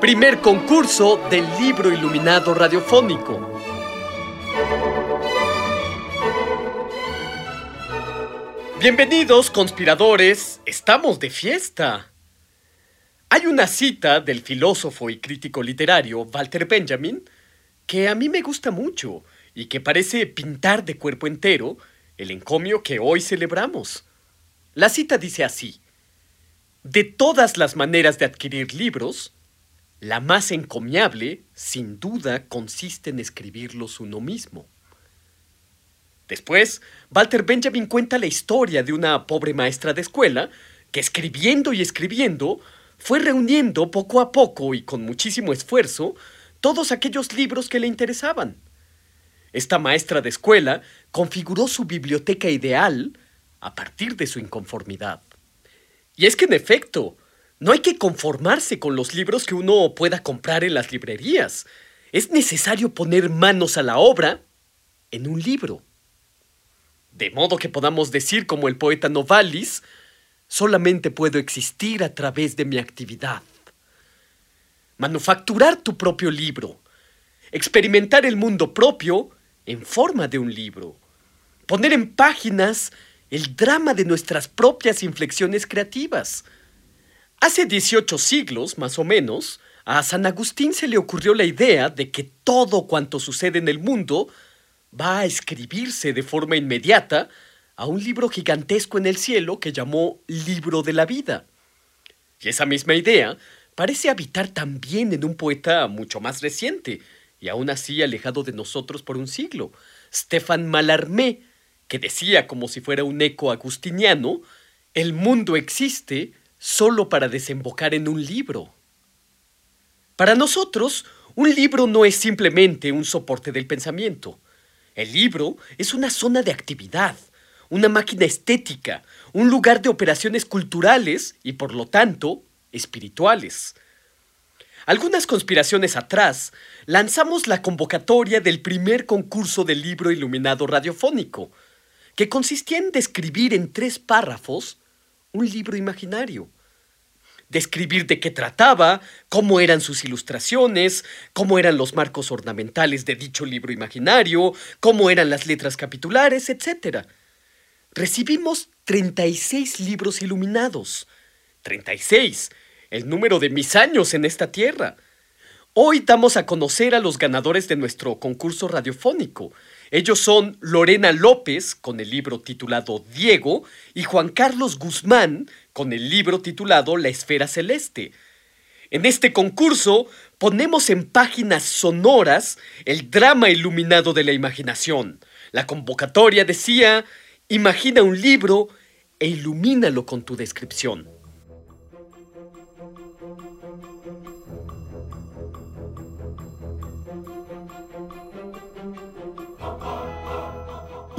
Primer concurso del libro iluminado radiofónico. Bienvenidos, conspiradores. Estamos de fiesta. Hay una cita del filósofo y crítico literario Walter Benjamin que a mí me gusta mucho y que parece pintar de cuerpo entero el encomio que hoy celebramos. La cita dice así, de todas las maneras de adquirir libros, la más encomiable, sin duda, consiste en escribirlos uno mismo. Después, Walter Benjamin cuenta la historia de una pobre maestra de escuela que escribiendo y escribiendo fue reuniendo poco a poco y con muchísimo esfuerzo todos aquellos libros que le interesaban. Esta maestra de escuela configuró su biblioteca ideal a partir de su inconformidad. Y es que en efecto, no hay que conformarse con los libros que uno pueda comprar en las librerías. Es necesario poner manos a la obra en un libro. De modo que podamos decir como el poeta Novalis, solamente puedo existir a través de mi actividad. Manufacturar tu propio libro. Experimentar el mundo propio en forma de un libro. Poner en páginas el drama de nuestras propias inflexiones creativas. Hace 18 siglos, más o menos, a San Agustín se le ocurrió la idea de que todo cuanto sucede en el mundo va a escribirse de forma inmediata a un libro gigantesco en el cielo que llamó Libro de la Vida. Y esa misma idea parece habitar también en un poeta mucho más reciente, y aún así alejado de nosotros por un siglo, Stefan Mallarmé, que decía como si fuera un eco agustiniano, el mundo existe solo para desembocar en un libro. Para nosotros, un libro no es simplemente un soporte del pensamiento. El libro es una zona de actividad, una máquina estética, un lugar de operaciones culturales y por lo tanto espirituales. Algunas conspiraciones atrás, lanzamos la convocatoria del primer concurso del libro iluminado radiofónico, que consistía en describir en tres párrafos un libro imaginario. Describir de qué trataba, cómo eran sus ilustraciones, cómo eran los marcos ornamentales de dicho libro imaginario, cómo eran las letras capitulares, etc. Recibimos 36 libros iluminados. 36, el número de mis años en esta tierra. Hoy damos a conocer a los ganadores de nuestro concurso radiofónico. Ellos son Lorena López, con el libro titulado Diego, y Juan Carlos Guzmán, con el libro titulado La Esfera Celeste. En este concurso ponemos en páginas sonoras el drama iluminado de la imaginación. La convocatoria decía, imagina un libro e ilumínalo con tu descripción.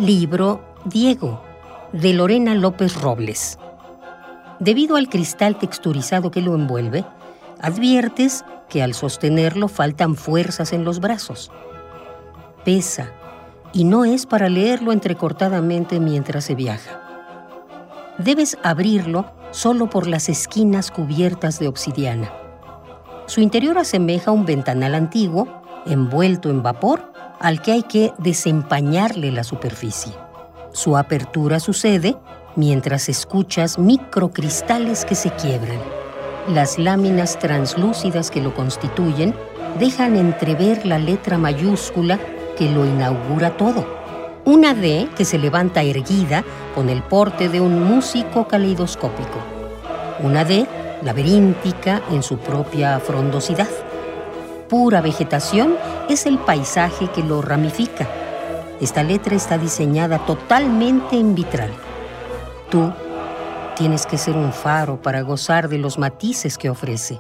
Libro Diego, de Lorena López Robles. Debido al cristal texturizado que lo envuelve, adviertes que al sostenerlo faltan fuerzas en los brazos. Pesa y no es para leerlo entrecortadamente mientras se viaja. Debes abrirlo solo por las esquinas cubiertas de obsidiana. Su interior asemeja un ventanal antiguo, envuelto en vapor al que hay que desempañarle la superficie. Su apertura sucede mientras escuchas microcristales que se quiebran. Las láminas translúcidas que lo constituyen dejan entrever la letra mayúscula que lo inaugura todo. Una D que se levanta erguida con el porte de un músico caleidoscópico. Una D laberíntica en su propia frondosidad pura vegetación es el paisaje que lo ramifica. Esta letra está diseñada totalmente en vitral. Tú, Tienes que ser un faro para gozar de los matices que ofrece.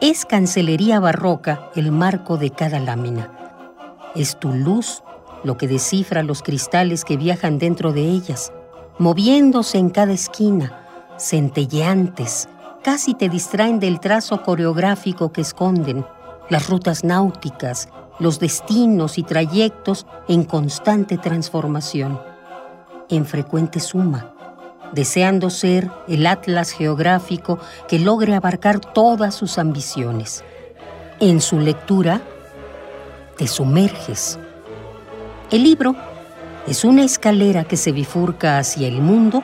Es cancelería barroca el marco de cada lámina. Es tu luz lo que descifra los cristales que viajan dentro de ellas, moviéndose en cada esquina, centelleantes, casi te distraen del trazo coreográfico que esconden, las rutas náuticas, los destinos y trayectos en constante transformación, en frecuente suma, deseando ser el atlas geográfico que logre abarcar todas sus ambiciones. En su lectura, te sumerges. El libro es una escalera que se bifurca hacia el mundo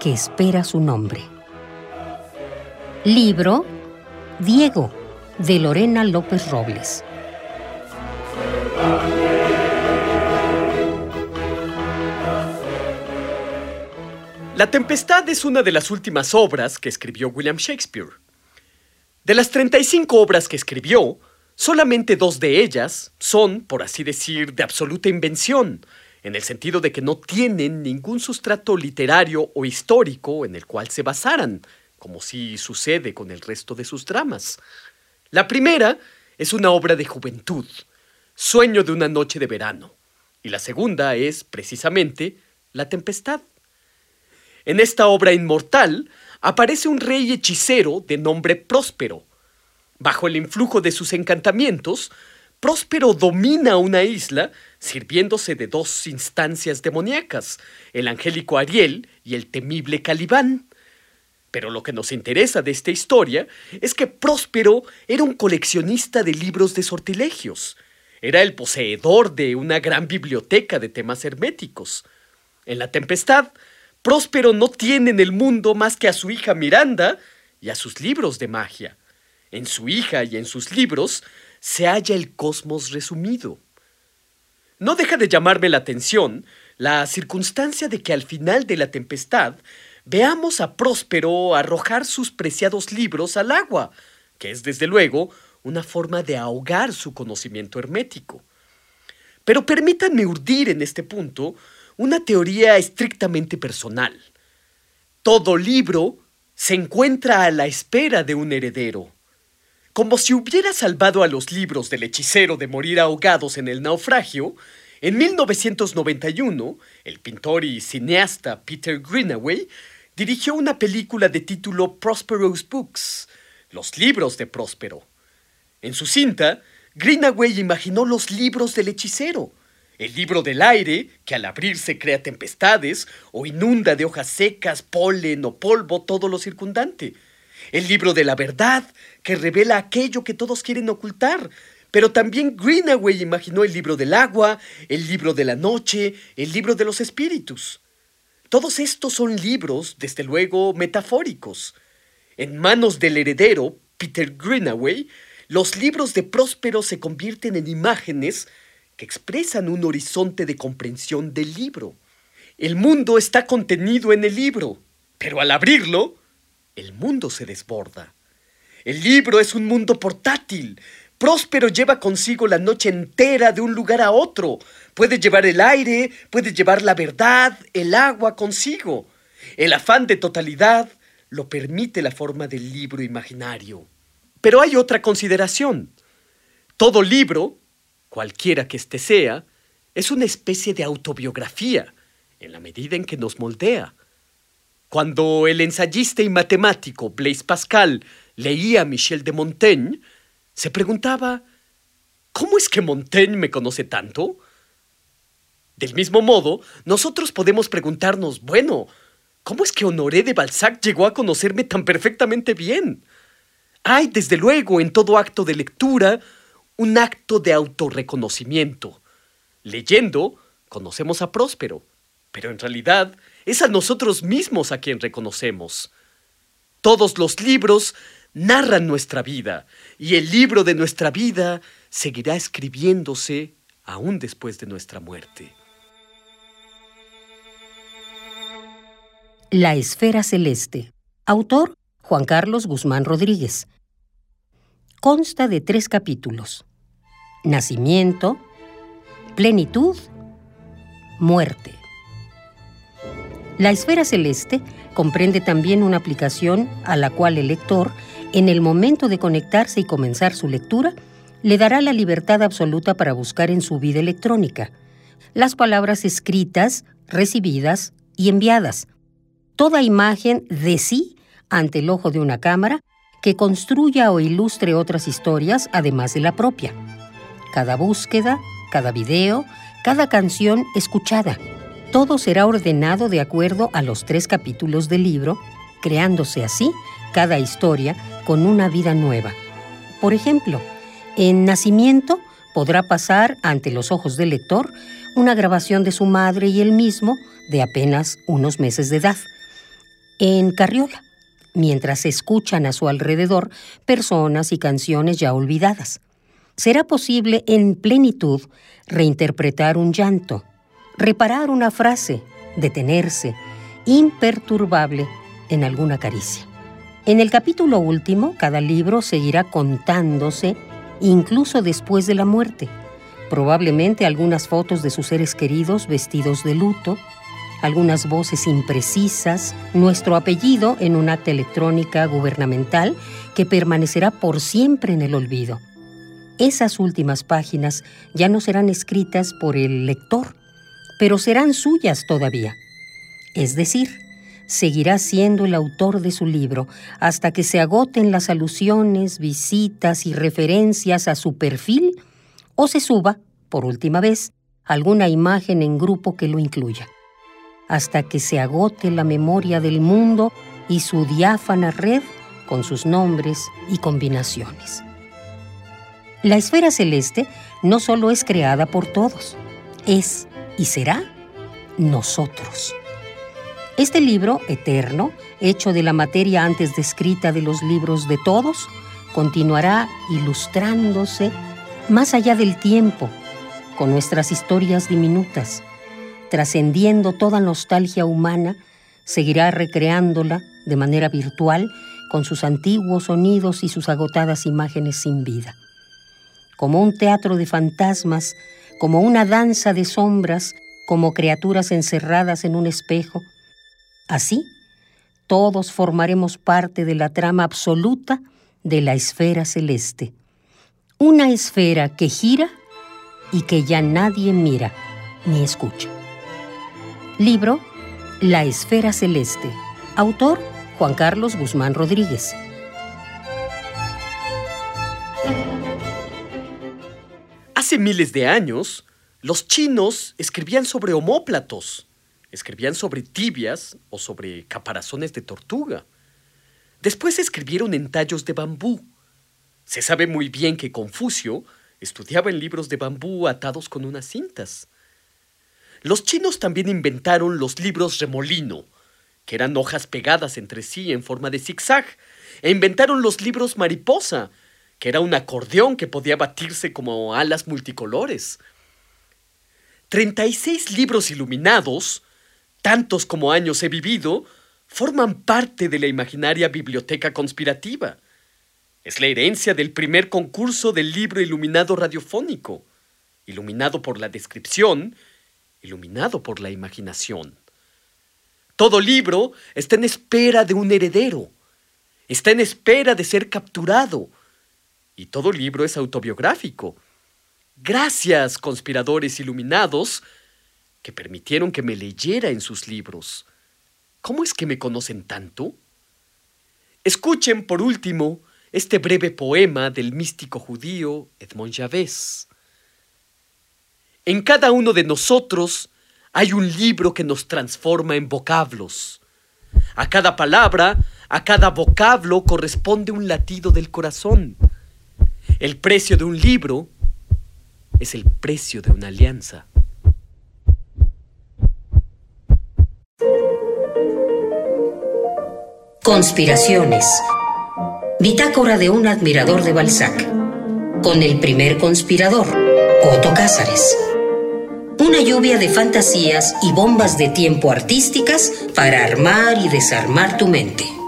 que espera su nombre. Libro Diego de Lorena López Robles. La Tempestad es una de las últimas obras que escribió William Shakespeare. De las 35 obras que escribió, solamente dos de ellas son, por así decir, de absoluta invención, en el sentido de que no tienen ningún sustrato literario o histórico en el cual se basaran, como si sucede con el resto de sus dramas. La primera es una obra de juventud, Sueño de una noche de verano, y la segunda es, precisamente, La Tempestad. En esta obra inmortal aparece un rey hechicero de nombre Próspero. Bajo el influjo de sus encantamientos, Próspero domina una isla sirviéndose de dos instancias demoníacas, el angélico Ariel y el temible Calibán. Pero lo que nos interesa de esta historia es que Próspero era un coleccionista de libros de sortilegios. Era el poseedor de una gran biblioteca de temas herméticos. En la tempestad, Próspero no tiene en el mundo más que a su hija Miranda y a sus libros de magia. En su hija y en sus libros se halla el cosmos resumido. No deja de llamarme la atención la circunstancia de que al final de la tempestad veamos a Próspero arrojar sus preciados libros al agua, que es desde luego una forma de ahogar su conocimiento hermético. Pero permítanme urdir en este punto una teoría estrictamente personal. Todo libro se encuentra a la espera de un heredero. Como si hubiera salvado a los libros del hechicero de morir ahogados en el naufragio, en 1991, el pintor y cineasta Peter Greenaway dirigió una película de título Prosperous Books, los libros de Próspero. En su cinta, Greenaway imaginó los libros del hechicero, el libro del aire, que al abrirse crea tempestades o inunda de hojas secas, polen o polvo todo lo circundante el libro de la verdad, que revela aquello que todos quieren ocultar. Pero también Greenaway imaginó el libro del agua, el libro de la noche, el libro de los espíritus. Todos estos son libros, desde luego, metafóricos. En manos del heredero, Peter Greenaway, los libros de Próspero se convierten en imágenes que expresan un horizonte de comprensión del libro. El mundo está contenido en el libro, pero al abrirlo, el mundo se desborda. El libro es un mundo portátil. Próspero lleva consigo la noche entera de un lugar a otro. Puede llevar el aire, puede llevar la verdad, el agua consigo. El afán de totalidad lo permite la forma del libro imaginario. Pero hay otra consideración. Todo libro, cualquiera que éste sea, es una especie de autobiografía, en la medida en que nos moldea. Cuando el ensayista y matemático Blaise Pascal leía a Michel de Montaigne, se preguntaba, ¿cómo es que Montaigne me conoce tanto? Del mismo modo, nosotros podemos preguntarnos, bueno, ¿cómo es que Honoré de Balzac llegó a conocerme tan perfectamente bien? Hay, desde luego, en todo acto de lectura, un acto de autorreconocimiento. Leyendo, conocemos a Próspero, pero en realidad es a nosotros mismos a quien reconocemos. Todos los libros narran nuestra vida y el libro de nuestra vida seguirá escribiéndose aún después de nuestra muerte. La Esfera Celeste. Autor Juan Carlos Guzmán Rodríguez. Consta de tres capítulos. Nacimiento, plenitud, muerte. La esfera celeste comprende también una aplicación a la cual el lector, en el momento de conectarse y comenzar su lectura, le dará la libertad absoluta para buscar en su vida electrónica las palabras escritas, recibidas y enviadas. Toda imagen de sí ante el ojo de una cámara que construya o ilustre otras historias además de la propia. Cada búsqueda, cada video, cada canción escuchada. Todo será ordenado de acuerdo a los tres capítulos del libro, creándose así cada historia con una vida nueva. Por ejemplo, en Nacimiento podrá pasar ante los ojos del lector una grabación de su madre y él mismo de apenas unos meses de edad. En Carriola, mientras escuchan a su alrededor personas y canciones ya olvidadas. Será posible en plenitud reinterpretar un llanto, reparar una frase, detenerse, imperturbable en alguna caricia. En el capítulo último, cada libro seguirá contándose incluso después de la muerte. Probablemente algunas fotos de sus seres queridos vestidos de luto, algunas voces imprecisas, nuestro apellido en un acta electrónica gubernamental que permanecerá por siempre en el olvido. Esas últimas páginas ya no serán escritas por el lector, pero serán suyas todavía. Es decir, seguirá siendo el autor de su libro hasta que se agoten las alusiones, visitas y referencias a su perfil o se suba, por última vez, alguna imagen en grupo que lo incluya, hasta que se agote la memoria del mundo y su diáfana red con sus nombres y combinaciones. La esfera celeste no solo es creada por todos, es y será nosotros. Este libro eterno, hecho de la materia antes descrita de los libros de todos, continuará ilustrándose más allá del tiempo, con nuestras historias diminutas, trascendiendo toda nostalgia humana, seguirá recreándola de manera virtual con sus antiguos sonidos y sus agotadas imágenes sin vida. Como un teatro de fantasmas, como una danza de sombras, como criaturas encerradas en un espejo, Así, todos formaremos parte de la trama absoluta de la esfera celeste. Una esfera que gira y que ya nadie mira ni escucha. Libro La Esfera Celeste. Autor Juan Carlos Guzmán Rodríguez. Hace miles de años, los chinos escribían sobre homóplatos escribían sobre tibias o sobre caparazones de tortuga. Después escribieron en tallos de bambú. Se sabe muy bien que Confucio estudiaba en libros de bambú atados con unas cintas. Los chinos también inventaron los libros remolino, que eran hojas pegadas entre sí en forma de zigzag, e inventaron los libros mariposa, que era un acordeón que podía batirse como alas multicolores. 36 libros iluminados tantos como años he vivido, forman parte de la imaginaria biblioteca conspirativa. Es la herencia del primer concurso del libro iluminado radiofónico, iluminado por la descripción, iluminado por la imaginación. Todo libro está en espera de un heredero, está en espera de ser capturado, y todo libro es autobiográfico. Gracias, conspiradores iluminados, que permitieron que me leyera en sus libros. ¿Cómo es que me conocen tanto? Escuchen, por último, este breve poema del místico judío Edmond Javés. En cada uno de nosotros hay un libro que nos transforma en vocablos. A cada palabra, a cada vocablo corresponde un latido del corazón. El precio de un libro es el precio de una alianza. Conspiraciones. Bitácora de un admirador de Balzac. Con el primer conspirador, Otto Cázares. Una lluvia de fantasías y bombas de tiempo artísticas para armar y desarmar tu mente.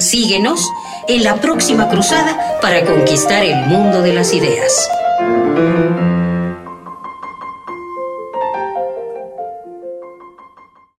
Síguenos en la próxima cruzada para conquistar el mundo de las ideas.